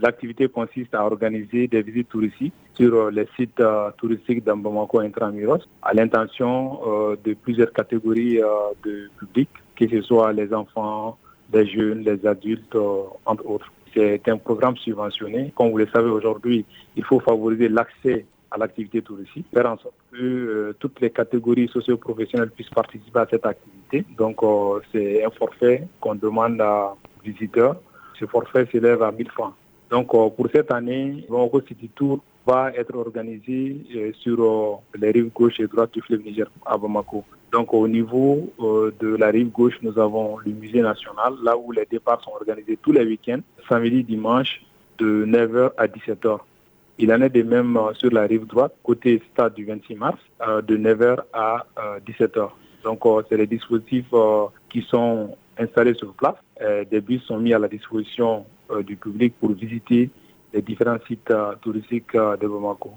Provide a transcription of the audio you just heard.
L'activité consiste à organiser des visites touristiques sur les sites touristiques d'Ambamako intramuros à l'intention de plusieurs catégories de public, que ce soit les enfants, les jeunes, les adultes, entre autres. C'est un programme subventionné. Comme vous le savez aujourd'hui, il faut favoriser l'accès à l'activité touristique, faire en sorte que euh, toutes les catégories socio-professionnelles puissent participer à cette activité. Donc, euh, c'est un forfait qu'on demande à visiteurs. Ce forfait s'élève à 1000 francs. Donc, euh, pour cette année, le City Tour va être organisé sur les rives gauche et droite du fleuve Niger à Bamako. Donc, au niveau de la rive gauche, nous avons le musée national, là où les départs sont organisés tous les week-ends, samedi, dimanche, de 9h à 17h. Il en est de même euh, sur la rive droite, côté stade du 26 mars, euh, de 9h à 17h. Euh, Donc, c'est les dispositifs qui sont installés sur place. Des bus sont mis à la disposition du public pour visiter les différents sites touristiques de Bamako.